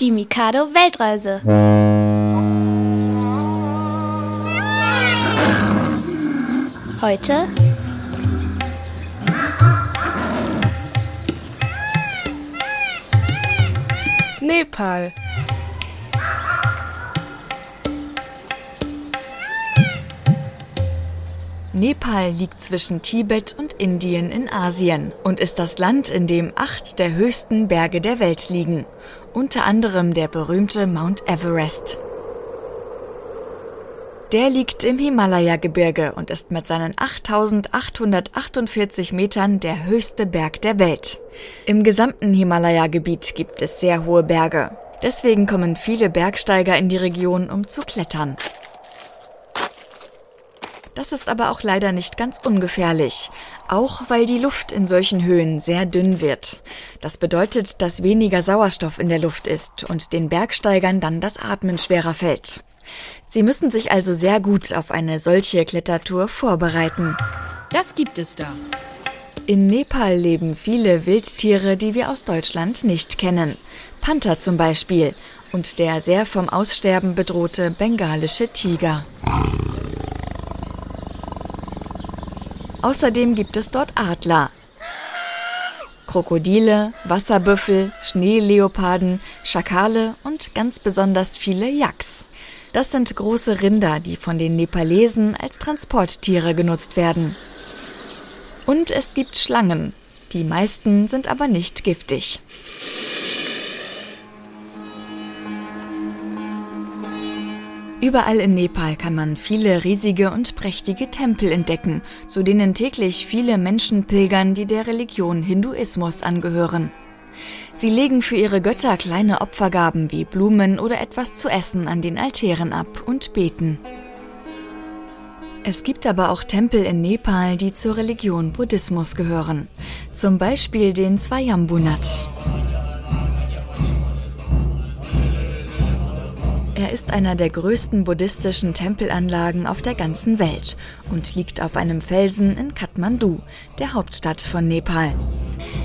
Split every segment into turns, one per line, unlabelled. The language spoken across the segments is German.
Die Mikado Weltreise. Heute
Nepal. Nepal liegt zwischen Tibet und Indien in Asien und ist das Land, in dem acht der höchsten Berge der Welt liegen, unter anderem der berühmte Mount Everest. Der liegt im Himalaya-Gebirge und ist mit seinen 8848 Metern der höchste Berg der Welt. Im gesamten Himalaya-Gebiet gibt es sehr hohe Berge. Deswegen kommen viele Bergsteiger in die Region, um zu klettern. Das ist aber auch leider nicht ganz ungefährlich, auch weil die Luft in solchen Höhen sehr dünn wird. Das bedeutet, dass weniger Sauerstoff in der Luft ist und den Bergsteigern dann das Atmen schwerer fällt. Sie müssen sich also sehr gut auf eine solche Klettertour vorbereiten.
Das gibt es da.
In Nepal leben viele Wildtiere, die wir aus Deutschland nicht kennen. Panther zum Beispiel und der sehr vom Aussterben bedrohte bengalische Tiger. Außerdem gibt es dort Adler, Krokodile, Wasserbüffel, Schneeleoparden, Schakale und ganz besonders viele Yaks. Das sind große Rinder, die von den Nepalesen als Transporttiere genutzt werden. Und es gibt Schlangen. Die meisten sind aber nicht giftig. Überall in Nepal kann man viele riesige und prächtige Tempel entdecken, zu denen täglich viele Menschen pilgern, die der Religion Hinduismus angehören. Sie legen für ihre Götter kleine Opfergaben wie Blumen oder etwas zu essen an den Altären ab und beten. Es gibt aber auch Tempel in Nepal, die zur Religion Buddhismus gehören, zum Beispiel den Swayambunat. Er ist einer der größten buddhistischen Tempelanlagen auf der ganzen Welt und liegt auf einem Felsen in Kathmandu, der Hauptstadt von Nepal.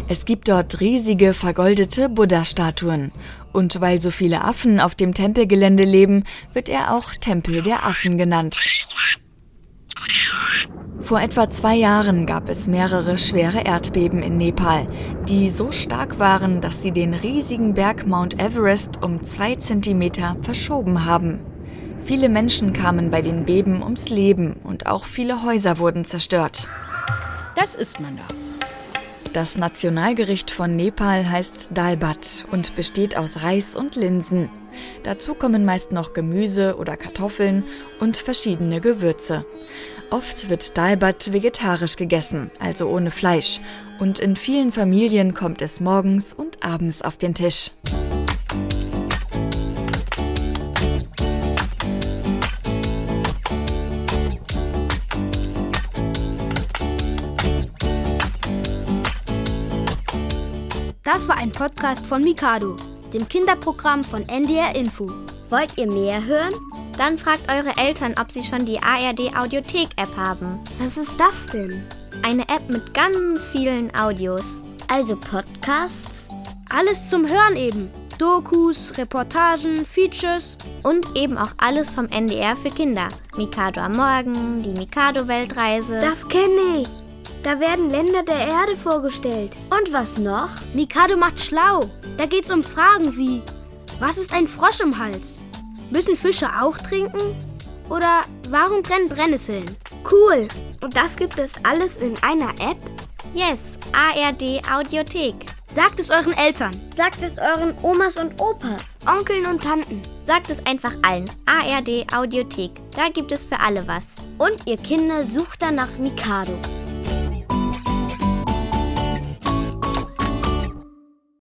Es gibt dort riesige vergoldete Buddha-Statuen. Und weil so viele Affen auf dem Tempelgelände leben, wird er auch Tempel der Affen genannt. Vor etwa zwei Jahren gab es mehrere schwere Erdbeben in Nepal, die so stark waren, dass sie den riesigen Berg Mount Everest um zwei Zentimeter verschoben haben. Viele Menschen kamen bei den Beben ums Leben und auch viele Häuser wurden zerstört.
Das isst man da.
Das Nationalgericht von Nepal heißt Dalbat und besteht aus Reis und Linsen. Dazu kommen meist noch Gemüse oder Kartoffeln und verschiedene Gewürze. Oft wird Dalbat vegetarisch gegessen, also ohne Fleisch, und in vielen Familien kommt es morgens und abends auf den Tisch.
Das war ein Podcast von Mikado, dem Kinderprogramm von NDR Info.
Wollt ihr mehr hören? Dann fragt eure Eltern, ob sie schon die ARD Audiothek App haben.
Was ist das denn?
Eine App mit ganz vielen Audios.
Also Podcasts?
Alles zum Hören eben. Dokus, Reportagen, Features.
Und eben auch alles vom NDR für Kinder. Mikado am Morgen, die Mikado Weltreise.
Das kenne ich. Da werden Länder der Erde vorgestellt.
Und was noch?
Mikado macht schlau. Da geht's um Fragen wie: Was ist ein Frosch im Hals? Müssen Fische auch trinken? Oder warum brennen Brennnesseln?
Cool. Und das gibt es alles in einer App?
Yes, ARD Audiothek.
Sagt es euren Eltern.
Sagt es euren Omas und Opas.
Onkeln und Tanten.
Sagt es einfach allen. ARD Audiothek. Da gibt es für alle was.
Und ihr Kinder sucht danach Mikado.